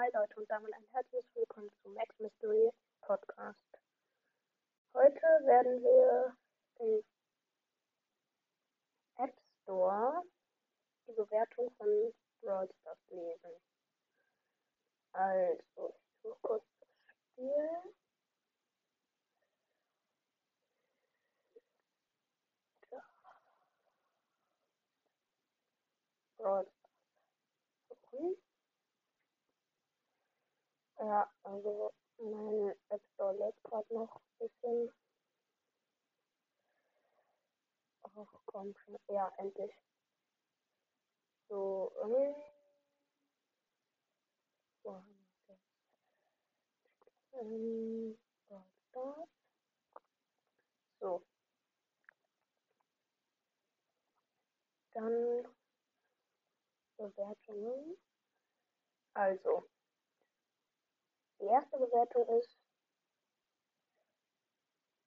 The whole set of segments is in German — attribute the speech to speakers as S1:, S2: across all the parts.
S1: Hi Leute und damit ein herzliches Willkommen zum Max Mystery Podcast. Heute werden wir im App Store die Bewertung von Brawl Stars lesen. Also, ich suche kurz das Spiel. Brawl Stars suchen. Ja, also mein App Store lädt gerade noch ein bisschen. Ach komm schon. Ja, endlich. So, ähm. Ähm, So. Dann Bewertungen. Also, die erste Bewertung ist,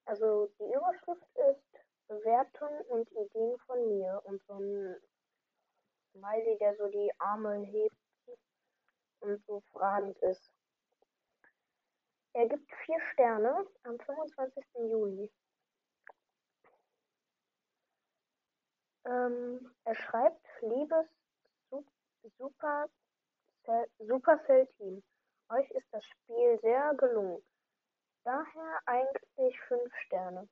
S1: also die Überschrift ist Bewertung und Ideen von mir und so ein Smiley, der so die Arme hebt und so fragend ist. Er gibt vier Sterne am 25. Juli. Ähm, er schreibt, liebes Super Supercell Team. Euch ist das Spiel sehr gelungen. Daher eigentlich 5 Sterne.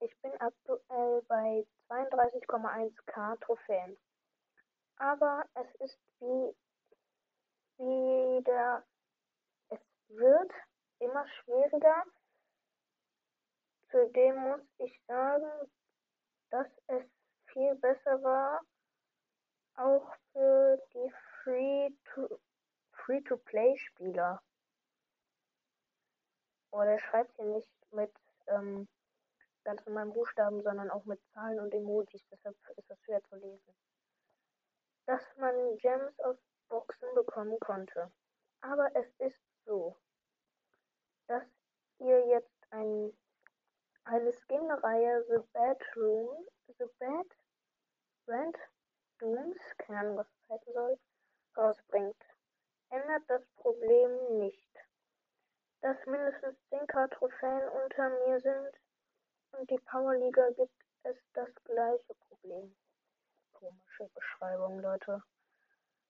S1: Ich bin aktuell bei 32,1k Trophäen. Aber es ist wie wieder, es wird immer schwieriger. Zudem muss ich sagen, dass es viel besser war, auch für die Free-to Free-to-Play-Spieler. Oder er schreibt hier nicht mit ähm, ganz normalen Buchstaben, sondern auch mit Zahlen und Emojis. Deshalb ist das schwer zu lesen. Dass man Gems aus Boxen bekommen konnte. Aber es ist so, dass ihr jetzt ein, eine Skin-Reihe The Bedroom, The Bad Rand Dooms, keine Ahnung, was das heißen soll, rausbringt ändert das Problem nicht, dass mindestens 10k Trophäen unter mir sind und die Powerliga gibt es das gleiche Problem. Komische Beschreibung, Leute.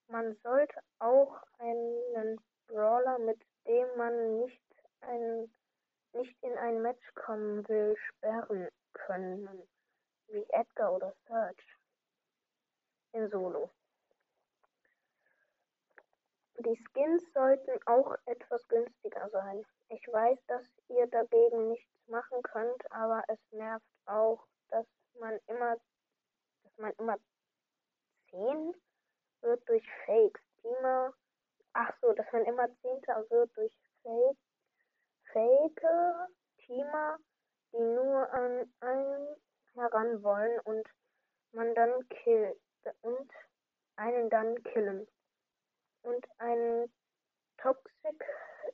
S1: Man sollte auch einen Brawler, mit dem man nicht, ein, nicht in ein Match kommen will, sperren können, wie Edgar oder Search in Solo. Die Skins sollten auch etwas günstiger sein. Ich weiß, dass ihr dagegen nichts machen könnt, aber es nervt auch, dass man immer, dass man immer 10 wird durch Fakes. Teamer, ach so, dass man immer Zehnter wird durch Fake, Fake Teamer, die nur an einen heran wollen und man dann killt und einen dann killen und einen Toxic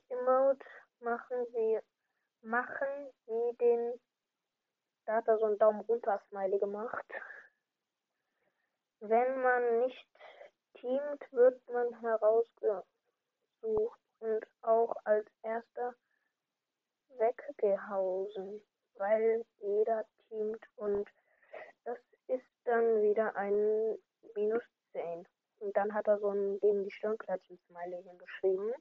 S1: Emote machen sie machen wie den da hat er so einen Daumen runter Smiley gemacht. Wenn man nicht teamt, wird man herausgesucht und auch als erster weggehausen, weil jeder teamt und das ist dann wieder ein Minus 10. Und dann hat er so ein gegen die Stirnklatschen Smiley hingeschrieben.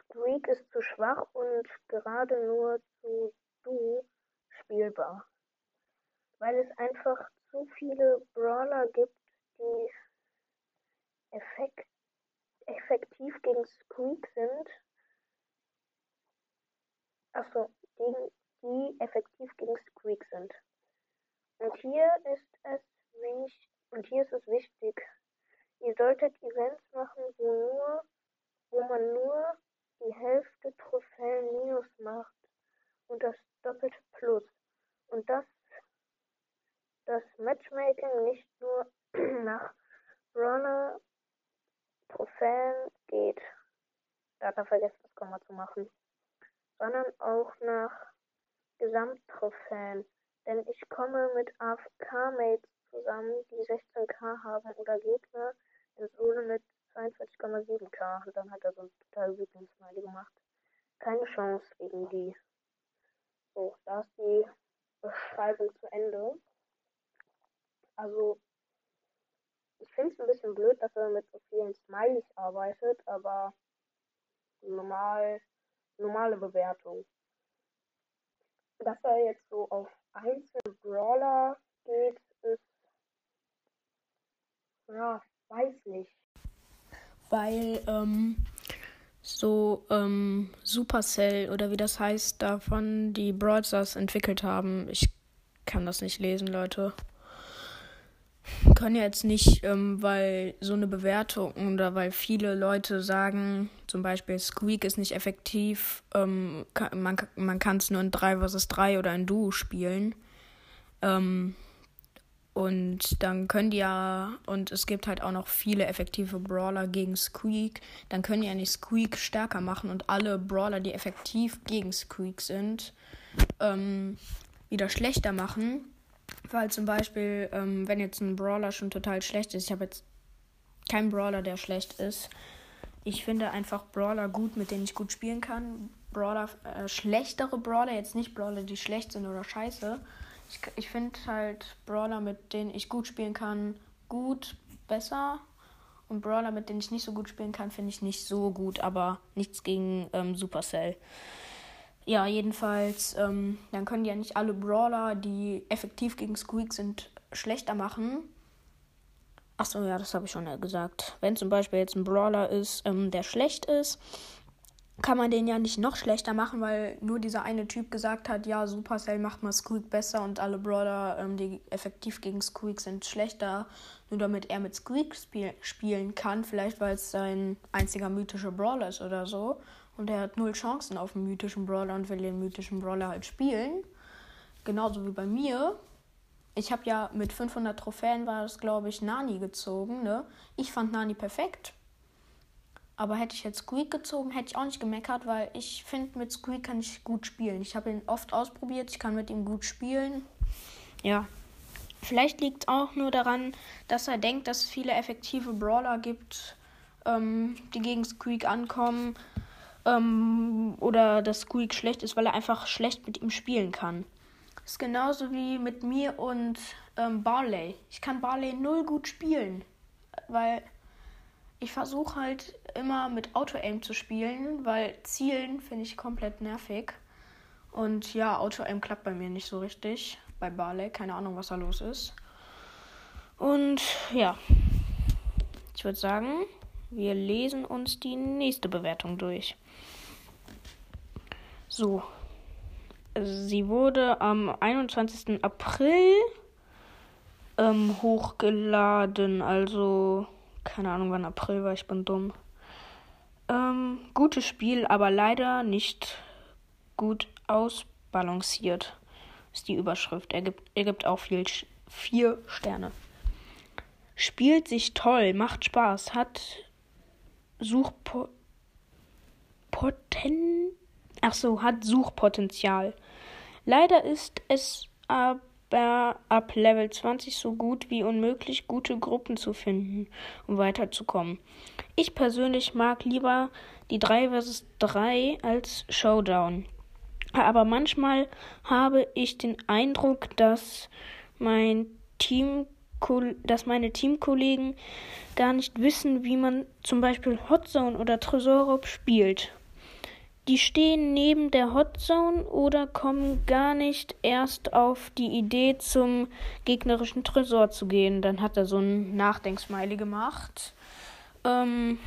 S1: Squeak ist zu schwach und gerade nur zu du spielbar. Weil es einfach zu viele Brawler gibt, die effekt effektiv gegen Squeak sind. Achso, gegen, die effektiv gegen Squeak sind. Und hier ist es wichtig, und hier ist es wichtig, ihr solltet Events machen, wo nur, wo man nur die Hälfte Trophäen minus macht und das doppelte Plus. Und das, das Matchmaking nicht nur nach Runner Trophäen geht, da hat er vergessen, das Komma zu machen, sondern auch nach Gesamttrophäen. Denn ich komme mit AFK-Mates zusammen, die 16k haben oder Gegner in Solo mit 42,7k. Und dann hat er so ein total wütenden Smiley gemacht. Keine Chance gegen die. So, da ist die Beschreibung zu Ende. Also, ich finde es ein bisschen blöd, dass er mit so vielen Smileys arbeitet, aber normal, normale Bewertung. Dass er jetzt so auf einzelne Brawler geht, ist, ja, weiß nicht.
S2: Weil, ähm, so, ähm, Supercell oder wie das heißt, davon die Brawl entwickelt haben. Ich kann das nicht lesen, Leute können ja jetzt nicht, ähm, weil so eine Bewertung oder weil viele Leute sagen, zum Beispiel Squeak ist nicht effektiv, ähm, man, man kann es nur in 3 vs 3 oder in Duo spielen. Ähm, und dann können die ja, und es gibt halt auch noch viele effektive Brawler gegen Squeak, dann können die ja nicht Squeak stärker machen und alle Brawler, die effektiv gegen Squeak sind, ähm, wieder schlechter machen. Weil zum Beispiel, ähm, wenn jetzt ein Brawler schon total schlecht ist, ich habe jetzt keinen Brawler, der schlecht ist. Ich finde einfach Brawler gut, mit denen ich gut spielen kann. Brawler, äh, schlechtere Brawler, jetzt nicht Brawler, die schlecht sind oder scheiße. Ich, ich finde halt Brawler, mit denen ich gut spielen kann, gut, besser. Und Brawler, mit denen ich nicht so gut spielen kann, finde ich nicht so gut, aber nichts gegen ähm, Supercell. Ja, jedenfalls, ähm, dann können ja nicht alle Brawler, die effektiv gegen Squeak sind, schlechter machen. Achso, ja, das habe ich schon gesagt. Wenn zum Beispiel jetzt ein Brawler ist, ähm, der schlecht ist, kann man den ja nicht noch schlechter machen, weil nur dieser eine Typ gesagt hat, ja, Supercell macht mal Squeak besser und alle Brawler, ähm, die effektiv gegen Squeak sind, schlechter. Nur damit er mit Squeak spiel spielen kann, vielleicht weil es sein einziger mythischer Brawler ist oder so und er hat null Chancen auf einen mythischen Brawler und will den mythischen Brawler halt spielen. Genauso wie bei mir. Ich habe ja mit 500 Trophäen war das, glaube ich, Nani gezogen. Ne? Ich fand Nani perfekt. Aber hätte ich jetzt Squeak gezogen, hätte ich auch nicht gemeckert, weil ich finde, mit Squeak kann ich gut spielen. Ich habe ihn oft ausprobiert, ich kann mit ihm gut spielen. Ja. Vielleicht liegt es auch nur daran, dass er denkt, dass es viele effektive Brawler gibt, ähm, die gegen Squeak ankommen ähm, oder dass Squeak schlecht ist, weil er einfach schlecht mit ihm spielen kann. Das ist genauso wie mit mir und ähm, Barley. Ich kann Barley null gut spielen, weil ich versuche halt immer mit Auto-Aim zu spielen, weil Zielen finde ich komplett nervig. Und ja, Auto-Aim klappt bei mir nicht so richtig. Bei Barley, keine Ahnung, was da los ist. Und ja, ich würde sagen, wir lesen uns die nächste Bewertung durch. So. Sie wurde am 21. April ähm, hochgeladen. Also, keine Ahnung, wann April war, ich bin dumm. Ähm, gutes Spiel, aber leider nicht gut ausbalanciert. Ist die Überschrift. Er gibt, er gibt auch viel, vier Sterne. Spielt sich toll, macht Spaß, hat Suchpoten. Ach so, hat Suchpotenzial. Leider ist es aber ab Level 20 so gut wie unmöglich, gute Gruppen zu finden, um weiterzukommen. Ich persönlich mag lieber die 3 vs 3 als Showdown. Aber manchmal habe ich den Eindruck, dass mein Team dass meine Teamkollegen gar nicht wissen, wie man zum Beispiel Hotzone oder Tresorraub spielt. Die stehen neben der Hotzone oder kommen gar nicht erst auf die Idee, zum gegnerischen Tresor zu gehen. Dann hat er so ein Nachdenksmiley gemacht. Ähm,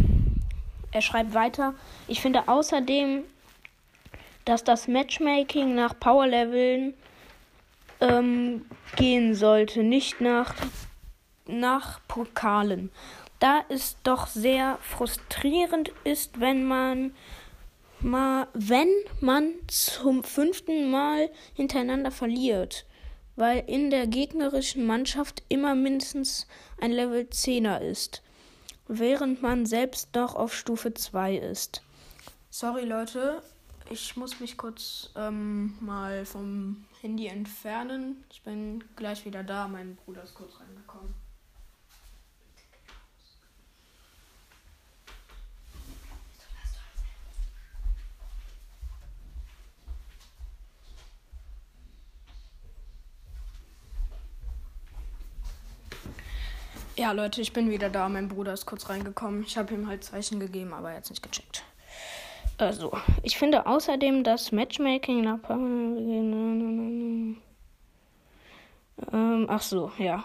S2: er schreibt weiter. Ich finde außerdem, dass das Matchmaking nach Powerleveln ähm, gehen sollte, nicht nach nach Pokalen. Da es doch sehr frustrierend ist, wenn man mal, wenn man zum fünften Mal hintereinander verliert, weil in der gegnerischen Mannschaft immer mindestens ein Level 10er ist, während man selbst noch auf Stufe 2 ist. Sorry Leute, ich muss mich kurz ähm, mal vom Handy entfernen. Ich bin gleich wieder da. Mein Bruder ist kurz reingekommen. Ja, Leute, ich bin wieder da. Mein Bruder ist kurz reingekommen. Ich habe ihm halt Zeichen gegeben, aber er hat es nicht gecheckt. Also, ich finde außerdem, dass Matchmaking nach. Ähm, ach so, ja.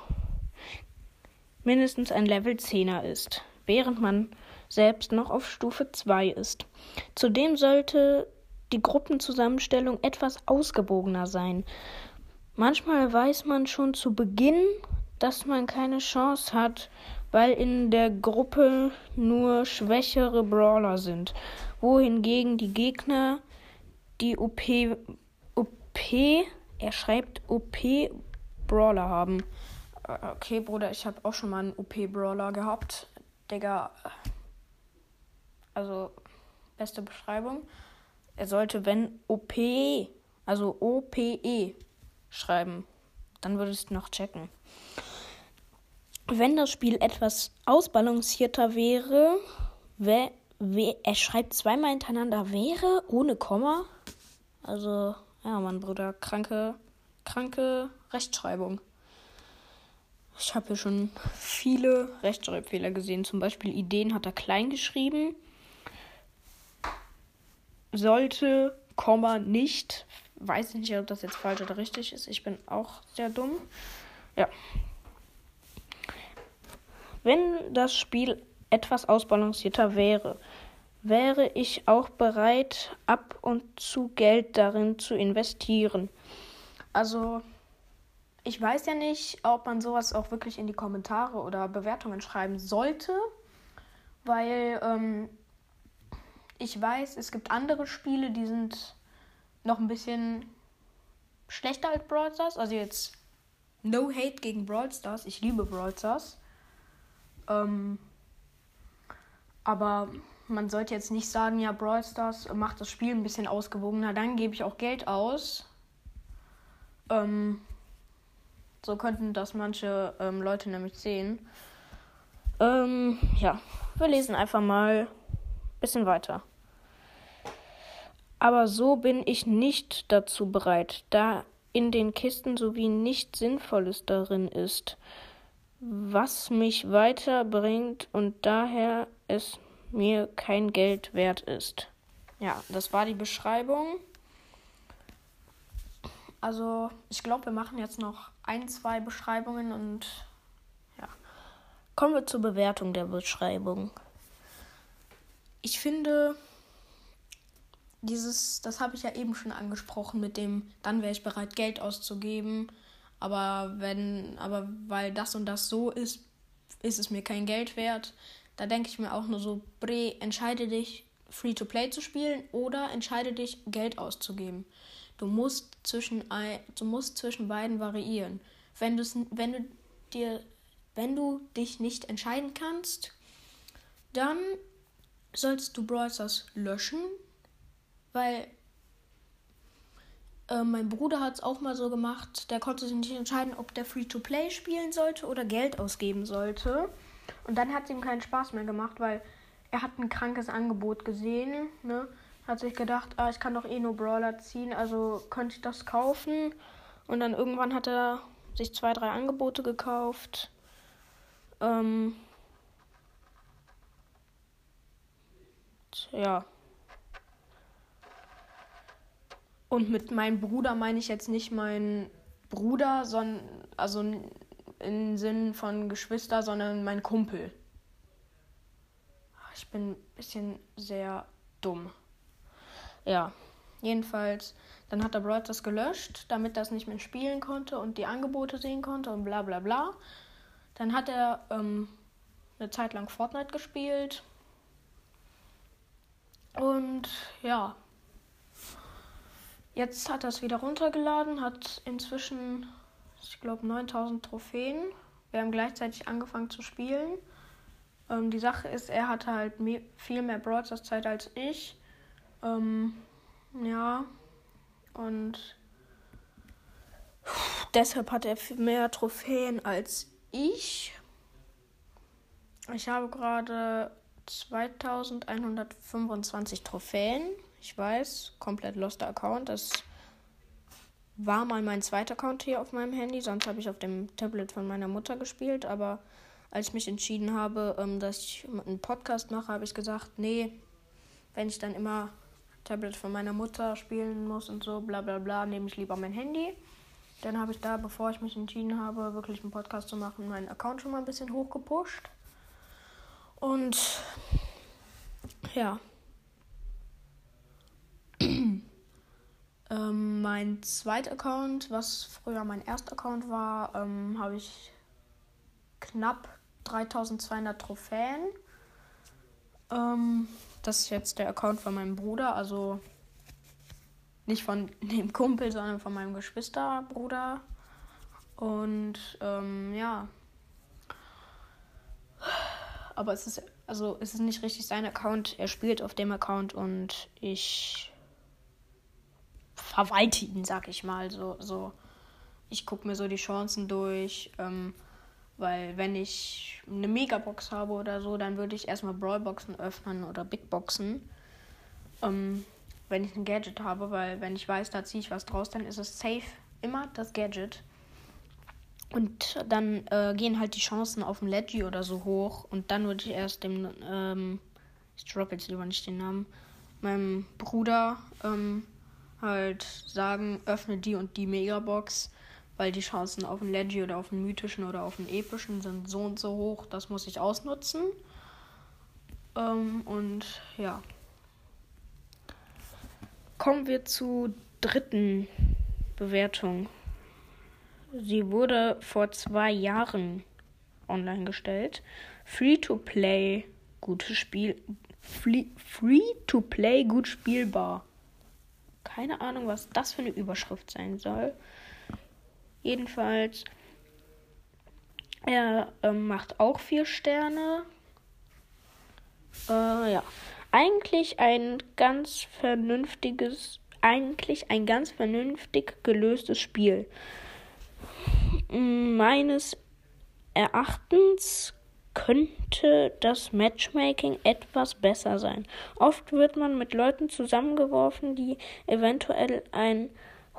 S2: Mindestens ein Level 10er ist, während man selbst noch auf Stufe 2 ist. Zudem sollte die Gruppenzusammenstellung etwas ausgewogener sein. Manchmal weiß man schon zu Beginn, dass man keine Chance hat, weil in der Gruppe nur schwächere Brawler sind, wohingegen die Gegner die OP, OP, er schreibt OP Brawler haben. Äh, okay, Bruder, ich habe auch schon mal einen OP Brawler gehabt. Digga, also beste Beschreibung. Er sollte, wenn OP, also OPE schreiben, dann würdest du noch checken. Wenn das Spiel etwas ausbalancierter wäre, wär, wär, er schreibt zweimal hintereinander wäre ohne Komma. Also, ja, mein Bruder, kranke, kranke Rechtschreibung. Ich habe hier schon viele Rechtschreibfehler gesehen. Zum Beispiel Ideen hat er klein geschrieben. Sollte, Komma, nicht. Weiß nicht, ob das jetzt falsch oder richtig ist. Ich bin auch sehr dumm. Ja, wenn das Spiel etwas ausbalancierter wäre, wäre ich auch bereit, ab und zu Geld darin zu investieren. Also, ich weiß ja nicht, ob man sowas auch wirklich in die Kommentare oder Bewertungen schreiben sollte, weil ähm, ich weiß, es gibt andere Spiele, die sind noch ein bisschen schlechter als Brawl Stars. Also jetzt no hate gegen Brawl Stars. Ich liebe Brawl Stars. Ähm, aber man sollte jetzt nicht sagen, ja, Brawl Stars macht das Spiel ein bisschen ausgewogener, dann gebe ich auch Geld aus. Ähm, so könnten das manche ähm, Leute nämlich sehen. Ähm, ja, wir lesen einfach mal ein bisschen weiter. Aber so bin ich nicht dazu bereit, da in den Kisten sowie nichts Sinnvolles darin ist was mich weiterbringt und daher es mir kein Geld wert ist. Ja, das war die Beschreibung. Also, ich glaube, wir machen jetzt noch ein, zwei Beschreibungen und ja. Kommen wir zur Bewertung der Beschreibung. Ich finde, dieses, das habe ich ja eben schon angesprochen mit dem, dann wäre ich bereit, Geld auszugeben. Aber wenn, aber weil das und das so ist, ist es mir kein Geld wert. Da denke ich mir auch nur so, Bre, entscheide dich, Free-to-Play zu spielen oder entscheide dich, Geld auszugeben. Du musst zwischen, du musst zwischen beiden variieren. Wenn, wenn du dir, wenn du dich nicht entscheiden kannst, dann sollst du Brawl löschen, weil äh, mein Bruder hat es auch mal so gemacht. Der konnte sich nicht entscheiden, ob der Free-to-Play spielen sollte oder Geld ausgeben sollte. Und dann hat es ihm keinen Spaß mehr gemacht, weil er hat ein krankes Angebot gesehen. Ne? Hat sich gedacht, ah, ich kann doch eh nur Brawler ziehen, also könnte ich das kaufen. Und dann irgendwann hat er sich zwei, drei Angebote gekauft. Ähm, ja. Und mit meinem Bruder meine ich jetzt nicht meinen Bruder, sondern also im Sinn von Geschwister, sondern mein Kumpel. Ich bin ein bisschen sehr dumm. Ja, jedenfalls, dann hat der Brawl das gelöscht, damit es nicht mehr spielen konnte und die Angebote sehen konnte und bla bla bla. Dann hat er ähm, eine Zeit lang Fortnite gespielt. Und ja, Jetzt hat er es wieder runtergeladen, hat inzwischen, ich glaube, 9000 Trophäen. Wir haben gleichzeitig angefangen zu spielen. Ähm, die Sache ist, er hatte halt mehr, viel mehr Broadcast Zeit als ich. Ähm, ja, und deshalb hat er mehr Trophäen als ich. Ich habe gerade 2125 Trophäen. Ich weiß, komplett loster Account. Das war mal mein zweiter Account hier auf meinem Handy. Sonst habe ich auf dem Tablet von meiner Mutter gespielt. Aber als ich mich entschieden habe, ähm, dass ich einen Podcast mache, habe ich gesagt, nee, wenn ich dann immer Tablet von meiner Mutter spielen muss und so, bla bla bla, nehme ich lieber mein Handy. Dann habe ich da, bevor ich mich entschieden habe, wirklich einen Podcast zu machen, meinen Account schon mal ein bisschen hochgepusht. Und ja. Ähm, mein zweiter Account, was früher mein erster Account war, ähm, habe ich knapp 3200 Trophäen. Ähm, das ist jetzt der Account von meinem Bruder, also nicht von dem Kumpel, sondern von meinem Geschwisterbruder. Und ähm, ja. Aber es ist, also es ist nicht richtig sein Account. Er spielt auf dem Account und ich verwalte ihn, sag ich mal. So, so. Ich gucke mir so die Chancen durch. Ähm, weil wenn ich eine Megabox habe oder so, dann würde ich erstmal Brawlboxen öffnen oder Big Boxen. Ähm, wenn ich ein Gadget habe, weil wenn ich weiß, da ziehe ich was draus, dann ist es safe immer das Gadget. Und dann äh, gehen halt die Chancen auf dem Leggy oder so hoch. Und dann würde ich erst dem, ähm, ich droppe jetzt lieber nicht den Namen, meinem Bruder ähm, halt sagen, öffne die und die Megabox weil die Chancen auf einen Leggy oder auf einen mythischen oder auf einen epischen sind so und so hoch. Das muss ich ausnutzen. Ähm, und ja. Kommen wir zur dritten Bewertung. Sie wurde vor zwei Jahren online gestellt. Free to play, gutes Spiel. Free, free to play, gut spielbar. Keine Ahnung, was das für eine Überschrift sein soll. Jedenfalls, er äh, macht auch vier Sterne. Äh, ja, eigentlich ein ganz vernünftiges, eigentlich ein ganz vernünftig gelöstes Spiel. Meines Erachtens könnte das Matchmaking etwas besser sein. Oft wird man mit Leuten zusammengeworfen, die eventuell ein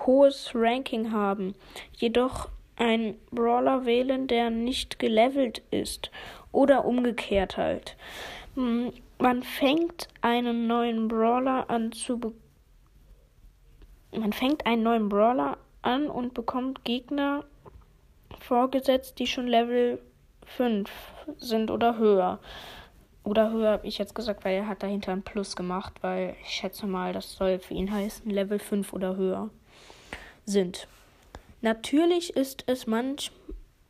S2: hohes Ranking haben, jedoch einen Brawler wählen, der nicht gelevelt ist oder umgekehrt halt. Hm, man fängt einen neuen Brawler an zu be man fängt einen neuen Brawler an und bekommt Gegner vorgesetzt, die schon Level 5 sind oder höher. Oder höher habe ich jetzt gesagt, weil er hat dahinter ein Plus gemacht, weil ich schätze mal, das soll für ihn heißen Level 5 oder höher sind. Natürlich ist es manch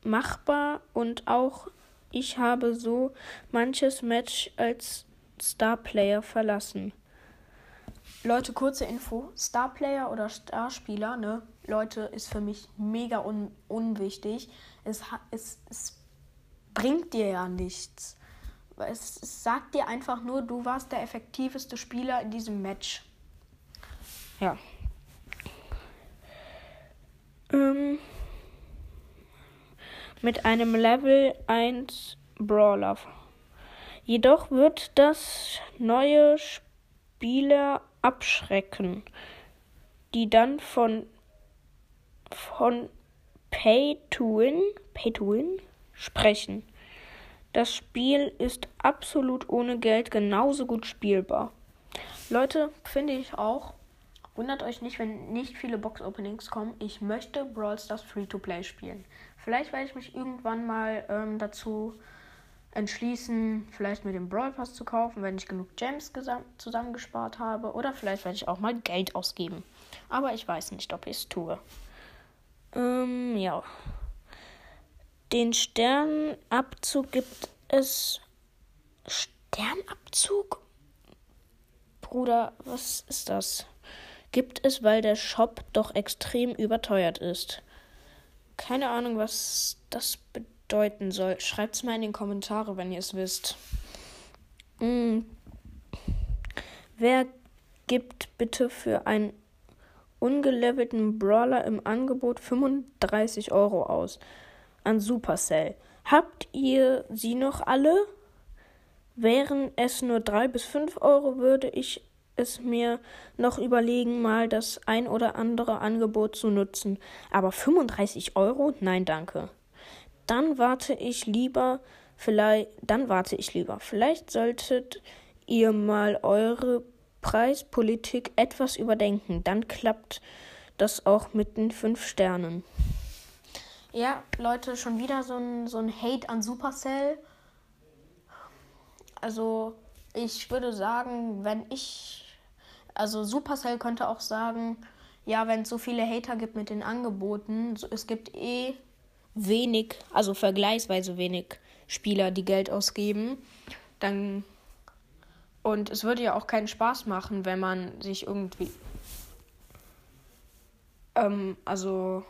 S2: machbar und auch ich habe so manches Match als Starplayer verlassen. Leute, kurze Info. Starplayer oder Starspieler, ne? Leute, ist für mich mega un unwichtig. Es, es, es bringt dir ja nichts. Es, sagt dir einfach nur, du warst der effektiveste Spieler in diesem Match. Ja. Ähm, mit einem Level 1 Brawler. Jedoch wird das neue Spieler abschrecken, die dann von, von Pay to Win, Pay to Win sprechen. Das Spiel ist absolut ohne Geld genauso gut spielbar. Leute, finde ich auch. Wundert euch nicht, wenn nicht viele Box-Openings kommen. Ich möchte Brawl Stars Free-to-Play spielen. Vielleicht werde ich mich irgendwann mal ähm, dazu entschließen, vielleicht mir den Brawl Pass zu kaufen, wenn ich genug Gems zusammengespart habe. Oder vielleicht werde ich auch mal Geld ausgeben. Aber ich weiß nicht, ob ich es tue. Ähm, ja. Den Sternabzug gibt es. Sternabzug? Bruder, was ist das? gibt es, weil der Shop doch extrem überteuert ist. Keine Ahnung, was das bedeuten soll. Schreibt es mal in den Kommentare, wenn ihr es wisst. Hm. Wer gibt bitte für einen ungelevelten Brawler im Angebot 35 Euro aus an Supercell? Habt ihr sie noch alle? Wären es nur 3 bis 5 Euro, würde ich es mir noch überlegen, mal das ein oder andere Angebot zu nutzen. Aber 35 Euro? Nein, danke. Dann warte ich lieber Vielleicht, dann warte ich lieber. Vielleicht solltet ihr mal eure Preispolitik etwas überdenken. Dann klappt das auch mit den fünf Sternen. Ja, Leute, schon wieder so ein, so ein Hate an Supercell. Also, ich würde sagen, wenn ich. Also, Supercell könnte auch sagen, ja, wenn es so viele Hater gibt mit den Angeboten, so, es gibt eh wenig, also vergleichsweise wenig Spieler, die Geld ausgeben, dann. Und es würde ja auch keinen Spaß machen, wenn man sich irgendwie. Ähm, also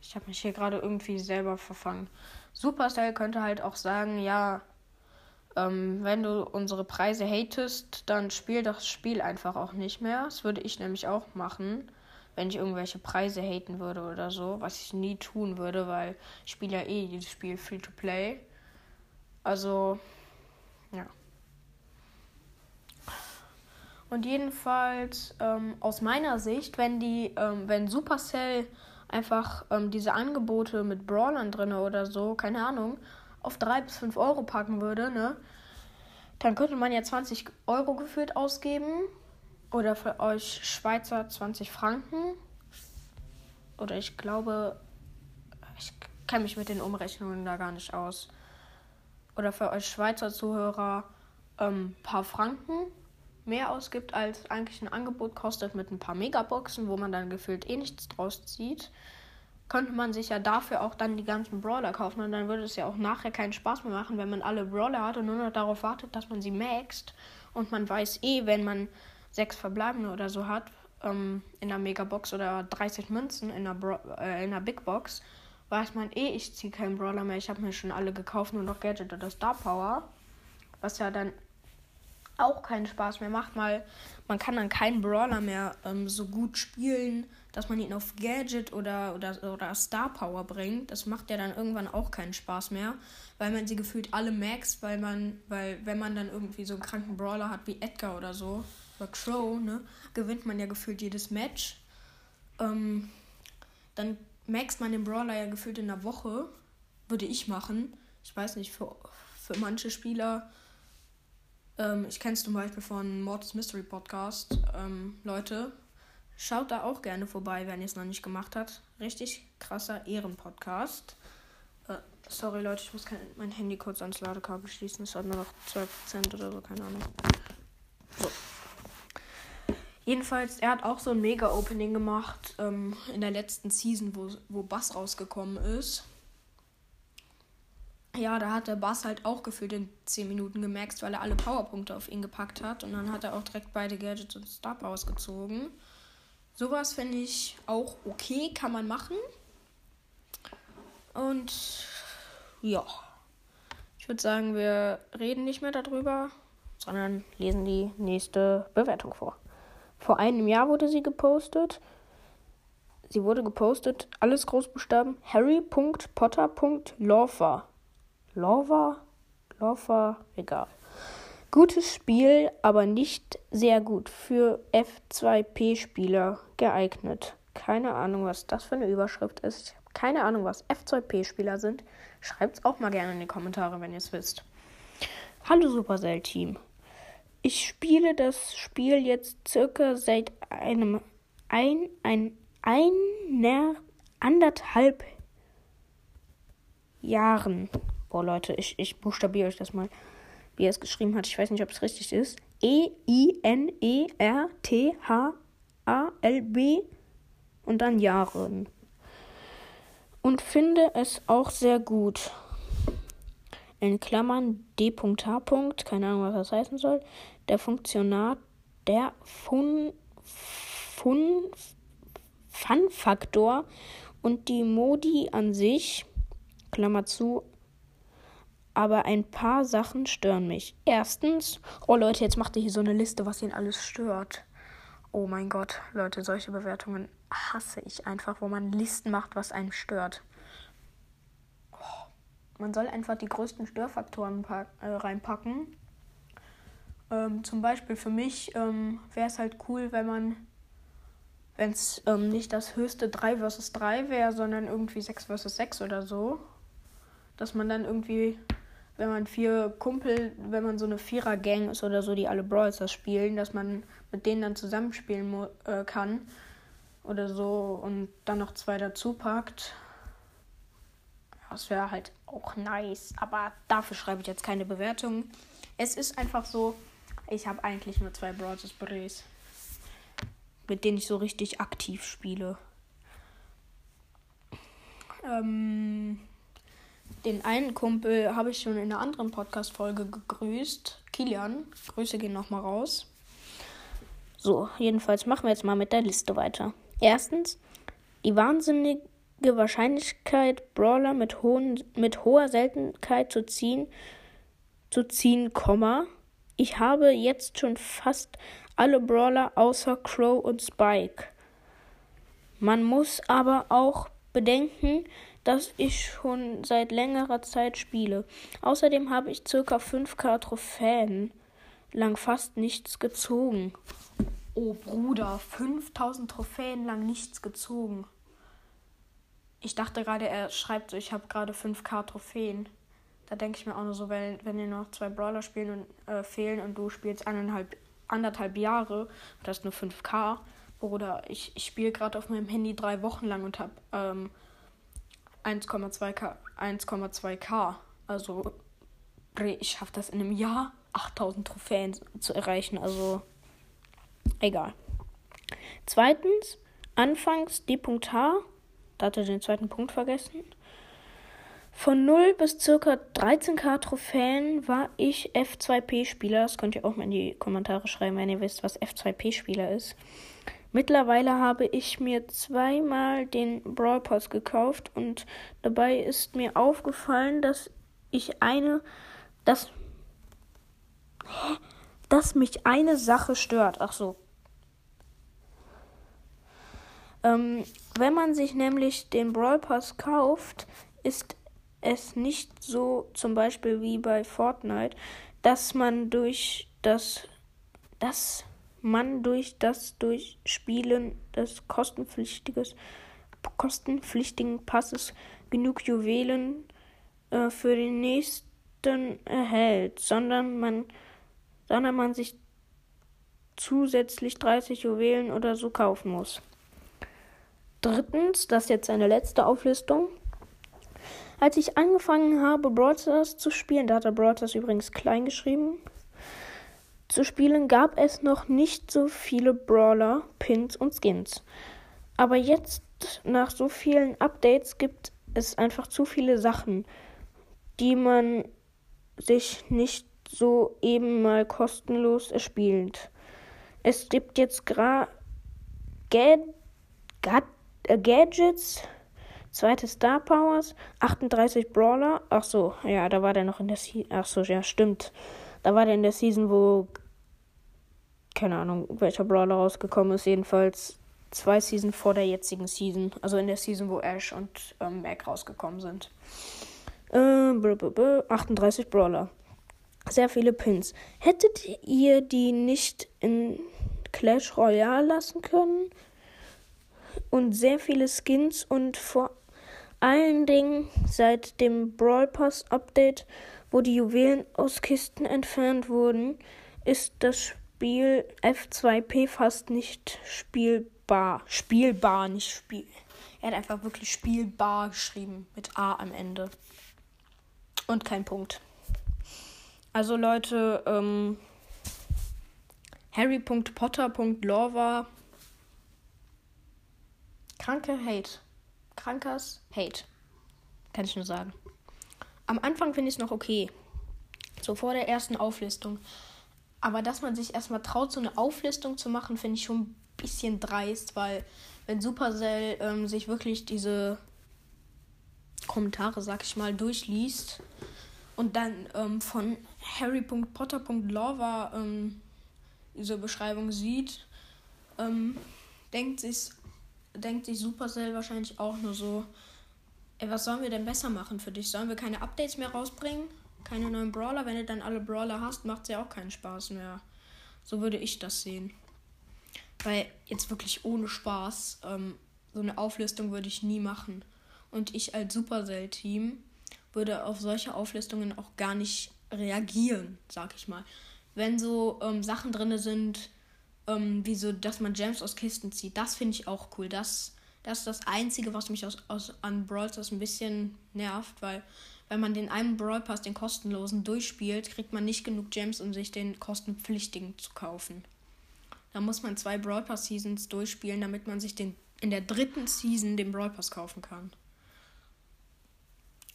S2: ich habe mich hier gerade irgendwie selber verfangen. Supercell könnte halt auch sagen, ja, ähm, wenn du unsere Preise hatest, dann spiel das Spiel einfach auch nicht mehr. Das würde ich nämlich auch machen, wenn ich irgendwelche Preise haten würde oder so, was ich nie tun würde, weil ich spiele ja eh jedes Spiel free to play. Also, ja. Und jedenfalls ähm, aus meiner Sicht, wenn die, ähm, wenn Supercell einfach ähm, diese Angebote mit Brawlern drin oder so, keine Ahnung, auf 3 bis 5 Euro packen würde, ne? Dann könnte man ja 20 Euro gefühlt ausgeben. Oder für euch Schweizer 20 Franken. Oder ich glaube, ich kenne mich mit den Umrechnungen da gar nicht aus. Oder für euch Schweizer Zuhörer ein ähm, paar Franken mehr ausgibt, als eigentlich ein Angebot kostet mit ein paar Megaboxen, wo man dann gefühlt eh nichts draus zieht, könnte man sich ja dafür auch dann die ganzen Brawler kaufen und dann würde es ja auch nachher keinen Spaß mehr machen, wenn man alle Brawler hat und nur noch darauf wartet, dass man sie maxt und man weiß eh, wenn man sechs verbleibende oder so hat ähm, in der Megabox oder 30 Münzen in der, Bra äh, in der Big Box, weiß man eh, ich ziehe keinen Brawler mehr, ich habe mir schon alle gekauft, nur noch Gadget oder Star Power, was ja dann auch keinen Spaß mehr macht, weil man kann dann keinen Brawler mehr ähm, so gut spielen, dass man ihn auf Gadget oder, oder, oder Star Power bringt. Das macht ja dann irgendwann auch keinen Spaß mehr, weil man sie gefühlt alle maxt, weil man, weil wenn man dann irgendwie so einen kranken Brawler hat wie Edgar oder so, oder Crow, ne, gewinnt man ja gefühlt jedes Match. Ähm, dann maxt man den Brawler ja gefühlt in einer Woche. Würde ich machen. Ich weiß nicht, für, für manche Spieler ähm, ich kenne es zum Beispiel von Mortis Mystery Podcast. Ähm, Leute, schaut da auch gerne vorbei, wenn ihr es noch nicht gemacht habt. Richtig krasser Ehrenpodcast. Äh, sorry Leute, ich muss kein, mein Handy kurz ans Ladekabel schließen. Es hat nur noch 12% oder so, keine Ahnung. So. Jedenfalls, er hat auch so ein Mega-Opening gemacht ähm, in der letzten Season, wo, wo Bass rausgekommen ist ja, da hat der Bass halt auch gefühlt in 10 Minuten gemaxt, weil er alle Powerpunkte auf ihn gepackt hat. Und dann hat er auch direkt beide Gadgets und Star Powers gezogen. Sowas finde ich auch okay, kann man machen. Und ja, ich würde sagen, wir reden nicht mehr darüber, sondern lesen die nächste Bewertung vor. Vor einem Jahr wurde sie gepostet. Sie wurde gepostet, alles Großbuchstaben, harry.potter.lawfer. Lova, Lova, egal. Gutes Spiel, aber nicht sehr gut für F2P-Spieler geeignet. Keine Ahnung, was das für eine Überschrift ist. Keine Ahnung, was F2P-Spieler sind. Schreibt's auch mal gerne in die Kommentare, wenn ihr es wisst. Hallo Supercell-Team. Ich spiele das Spiel jetzt circa seit einem ein, ein, einer anderthalb Jahren. Boah, Leute, ich, ich buchstabiere euch das mal, wie er es geschrieben hat. Ich weiß nicht, ob es richtig ist. E-I-N-E-R-T-H-A-L-B und dann Jahren. Und finde es auch sehr gut. In Klammern D.H. Keine Ahnung, was das heißen soll. Der Funktionat, der Fun, Fun, Fun-Faktor und die Modi an sich, Klammer zu, aber ein paar Sachen stören mich. Erstens, oh Leute, jetzt macht ihr hier so eine Liste, was ihn alles stört. Oh mein Gott, Leute, solche Bewertungen hasse ich einfach, wo man Listen macht, was einen stört. Oh, man soll einfach die größten Störfaktoren äh, reinpacken. Ähm, zum Beispiel für mich ähm, wäre es halt cool, wenn man, wenn es ähm, nicht das höchste 3 vs 3 wäre, sondern irgendwie 6 vs 6 oder so, dass man dann irgendwie wenn man vier Kumpel, wenn man so eine Vierer-Gang ist oder so, die alle Brawlers spielen, dass man mit denen dann zusammenspielen äh, kann oder so und dann noch zwei dazu packt. Das wäre halt auch nice, aber dafür schreibe ich jetzt keine Bewertung. Es ist einfach so, ich habe eigentlich nur zwei Brawlers Berets, mit denen ich so richtig aktiv spiele. Ähm, den einen Kumpel habe ich schon in einer anderen Podcast-Folge gegrüßt. Kilian, Grüße gehen nochmal raus. So, jedenfalls machen wir jetzt mal mit der Liste weiter. Erstens, die wahnsinnige Wahrscheinlichkeit, Brawler mit, hohen, mit hoher Seltenheit zu ziehen, zu ziehen, Komma. Ich habe jetzt schon fast alle Brawler außer Crow und Spike. Man muss aber auch bedenken, dass ich schon seit längerer Zeit spiele. Außerdem habe ich circa 5k Trophäen lang fast nichts gezogen. Oh Bruder, 5000 Trophäen lang nichts gezogen. Ich dachte gerade, er schreibt so, ich habe gerade 5k Trophäen. Da denke ich mir auch nur so, wenn, wenn dir noch zwei Brawler spielen und äh, fehlen und du spielst eineinhalb, anderthalb Jahre und hast nur 5k. Bruder, ich, ich spiele gerade auf meinem Handy drei Wochen lang und habe ähm, 1,2k. 1,2k. Also, ich schaffe das in einem Jahr, 8000 Trophäen zu erreichen. Also, egal. Zweitens, anfangs die Punkt H. Da hat er den zweiten Punkt vergessen. Von 0 bis ca. 13k Trophäen war ich F2P-Spieler. Das könnt ihr auch mal in die Kommentare schreiben, wenn ihr wisst, was F2P-Spieler ist. Mittlerweile habe ich mir zweimal den Brawl Pass gekauft und dabei ist mir aufgefallen, dass ich eine, dass, dass mich eine Sache stört. Ach so. Ähm, wenn man sich nämlich den Brawl Pass kauft, ist es nicht so, zum Beispiel wie bei Fortnite, dass man durch das, das man durch das Durchspielen des kostenpflichtigen Passes genug Juwelen äh, für den nächsten erhält, sondern man, sondern man sich zusätzlich 30 Juwelen oder so kaufen muss. Drittens, das ist jetzt eine letzte Auflistung. Als ich angefangen habe, Brawl zu spielen, da hat er Brawl übrigens klein geschrieben, zu spielen gab es noch nicht so viele Brawler, Pins und Skins. Aber jetzt, nach so vielen Updates, gibt es einfach zu viele Sachen, die man sich nicht so eben mal kostenlos erspielt. Es gibt jetzt gerade Gad Gad äh, Gadgets, zweite Star Powers, 38 Brawler. Ach so, ja, da war der noch in der Season. Ach so, ja, stimmt. Da war der in der Season, wo keine Ahnung, welcher Brawler rausgekommen ist. Jedenfalls zwei Season vor der jetzigen Season. Also in der Season, wo Ash und ähm, Mac rausgekommen sind. Äh, 38 Brawler. Sehr viele Pins. Hättet ihr die nicht in Clash Royale lassen können? Und sehr viele Skins und vor allen Dingen seit dem Brawl Pass Update, wo die Juwelen aus Kisten entfernt wurden, ist das Spiel F2P fast nicht spielbar. Spielbar, nicht spiel. Er hat einfach wirklich spielbar geschrieben mit A am Ende. Und kein Punkt. Also Leute, ähm, Harry.potter.lore kranke Hate. Krankers Hate. Kann ich nur sagen. Am Anfang finde ich es noch okay. So vor der ersten Auflistung. Aber dass man sich erstmal traut, so eine Auflistung zu machen, finde ich schon ein bisschen dreist, weil wenn Supercell ähm, sich wirklich diese Kommentare, sag ich mal, durchliest und dann ähm, von harry.potter.lava ähm, diese Beschreibung sieht, ähm, denkt denkt sich Supercell wahrscheinlich auch nur so, ey, was sollen wir denn besser machen für dich? Sollen wir keine Updates mehr rausbringen? keine neuen Brawler. Wenn du dann alle Brawler hast, macht es ja auch keinen Spaß mehr. So würde ich das sehen. Weil jetzt wirklich ohne Spaß, ähm, so eine Auflistung würde ich nie machen. Und ich als Supercell-Team würde auf solche Auflistungen auch gar nicht reagieren, sag ich mal. Wenn so ähm, Sachen drin sind, ähm, wie so, dass man Gems aus Kisten zieht, das finde ich auch cool. Das, das ist das Einzige, was mich aus, aus, an Brawl Stars ein bisschen nervt, weil wenn man den einen Brawl Pass, den kostenlosen, durchspielt, kriegt man nicht genug Gems, um sich den kostenpflichtigen zu kaufen. Da muss man zwei Brawl Pass Seasons durchspielen, damit man sich den in der dritten Season den Brawl Pass kaufen kann.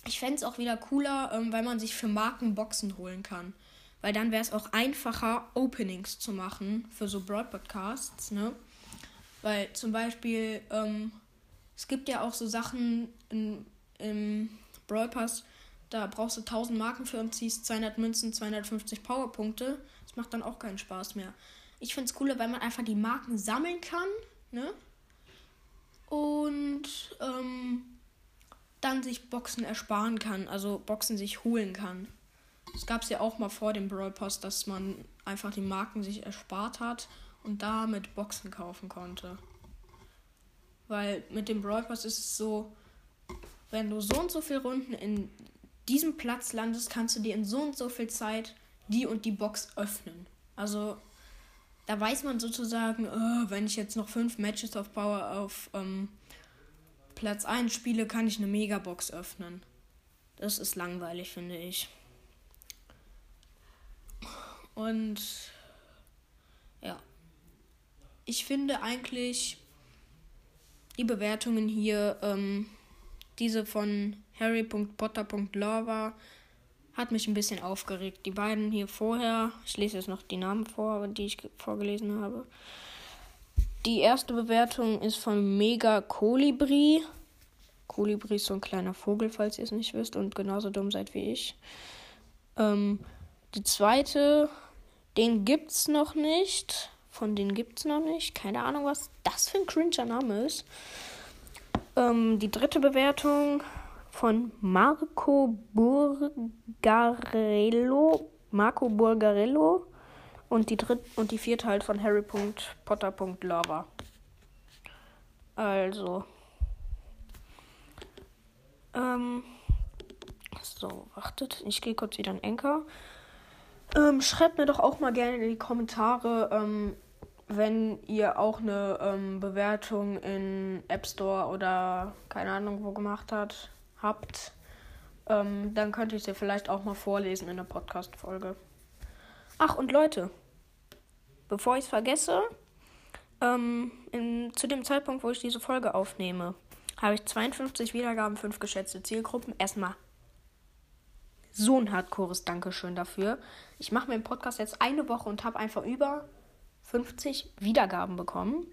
S2: Ich fände es auch wieder cooler, ähm, weil man sich für Marken Boxen holen kann. Weil dann wäre es auch einfacher, Openings zu machen für so Brawl Podcasts, ne? Weil zum Beispiel, ähm, es gibt ja auch so Sachen in, im Brawl Pass, da brauchst du 1000 Marken für und ziehst 200 Münzen, 250 Powerpunkte. Das macht dann auch keinen Spaß mehr. Ich finde es cooler, weil man einfach die Marken sammeln kann, ne? Und ähm, dann sich Boxen ersparen kann, also Boxen sich holen kann. Es gab es ja auch mal vor dem Brawl Pass, dass man einfach die Marken sich erspart hat und damit Boxen kaufen konnte. Weil mit dem Brawl Pass ist es so, wenn du so und so viele Runden in diesem Platz landest, kannst du dir in so und so viel Zeit die und die Box öffnen. Also da weiß man sozusagen, oh, wenn ich jetzt noch fünf Matches auf Power auf ähm, Platz 1 spiele, kann ich eine Megabox öffnen. Das ist langweilig, finde ich. Und ja, ich finde eigentlich die Bewertungen hier, ähm, diese von Harry.potter.lava hat mich ein bisschen aufgeregt. Die beiden hier vorher, ich lese jetzt noch die Namen vor, die ich vorgelesen habe. Die erste Bewertung ist von Mega Kolibri. Kolibri ist so ein kleiner Vogel, falls ihr es nicht wisst und genauso dumm seid wie ich. Ähm, die zweite, den gibt's noch nicht. Von denen gibt's noch nicht. Keine Ahnung, was das für ein cringer Name ist. Ähm, die dritte Bewertung von Marco Burgarello. Marco Burgarello. Und die dritte und die vierte halt von Harry.potter.lava. Also. Ähm. So, wartet. Ich gehe kurz wieder in Enker. Ähm, schreibt mir doch auch mal gerne in die Kommentare, ähm, wenn ihr auch eine ähm, Bewertung in App Store oder keine Ahnung wo gemacht hat habt, ähm, dann könnte ich sie vielleicht auch mal vorlesen in der Podcast-Folge. Ach, und Leute, bevor ich es vergesse, ähm, in, zu dem Zeitpunkt, wo ich diese Folge aufnehme, habe ich 52 Wiedergaben, 5 geschätzte Zielgruppen. Erstmal so ein hardcores Dankeschön dafür. Ich mache mir den Podcast jetzt eine Woche und habe einfach über 50 Wiedergaben bekommen.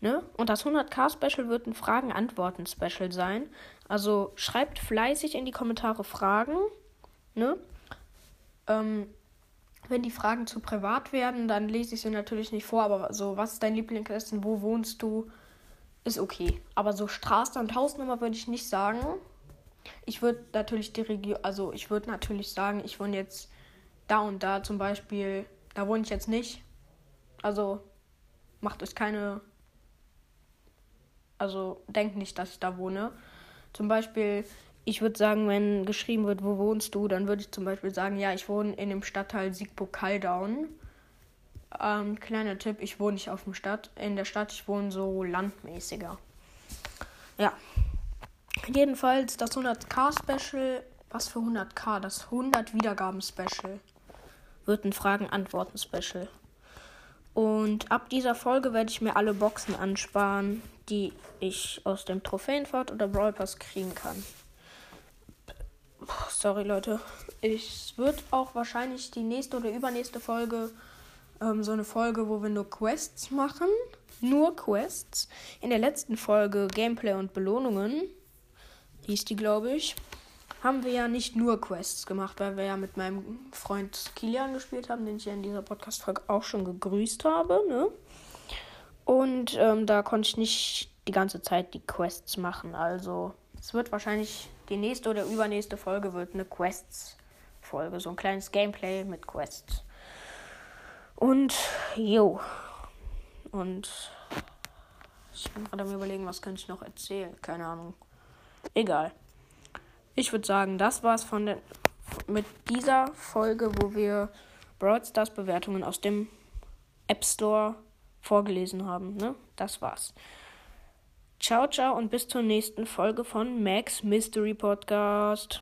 S2: Ne? Und das 100k-Special wird ein Fragen-Antworten-Special sein. Also schreibt fleißig in die Kommentare Fragen. Ne? Ähm, wenn die Fragen zu privat werden, dann lese ich sie natürlich nicht vor. Aber so, was ist dein Lieblingsessen? Wo wohnst du? Ist okay. Aber so Straße und Hausnummer würde ich nicht sagen. Ich würde natürlich die Region, also ich würde natürlich sagen, ich wohne jetzt da und da zum Beispiel. Da wohne ich jetzt nicht. Also macht euch keine. Also denkt nicht, dass ich da wohne. Zum Beispiel, ich würde sagen, wenn geschrieben wird, wo wohnst du, dann würde ich zum Beispiel sagen, ja, ich wohne in dem Stadtteil Siegburg-Kaldaun. Ähm, kleiner Tipp, ich wohne nicht auf dem Stadt, in der Stadt, ich wohne so landmäßiger. Ja. Jedenfalls das 100k-Special, was für 100k? Das 100 Wiedergaben-Special wird ein Fragen-Antworten-Special. Und ab dieser Folge werde ich mir alle Boxen ansparen, die ich aus dem Trophäenfahrt oder Brawl Pass kriegen kann. Sorry, Leute. Es wird auch wahrscheinlich die nächste oder übernächste Folge ähm, so eine Folge, wo wir nur Quests machen. Nur Quests. In der letzten Folge Gameplay und Belohnungen hieß die, glaube ich, haben wir ja nicht nur Quests gemacht, weil wir ja mit meinem Freund Kilian gespielt haben, den ich ja in dieser Podcast-Folge auch schon gegrüßt habe, ne? Und ähm, da konnte ich nicht die ganze Zeit die Quests machen. Also es wird wahrscheinlich die nächste oder übernächste Folge wird eine Quests-Folge. So ein kleines Gameplay mit Quests. Und jo. Und ich bin gerade am überlegen, was könnte ich noch erzählen. Keine Ahnung. Egal. Ich würde sagen, das war's von der, mit dieser Folge, wo wir Brawl Stars Bewertungen aus dem App Store vorgelesen haben. Ne? Das war's. Ciao, ciao und bis zur nächsten Folge von Max Mystery Podcast.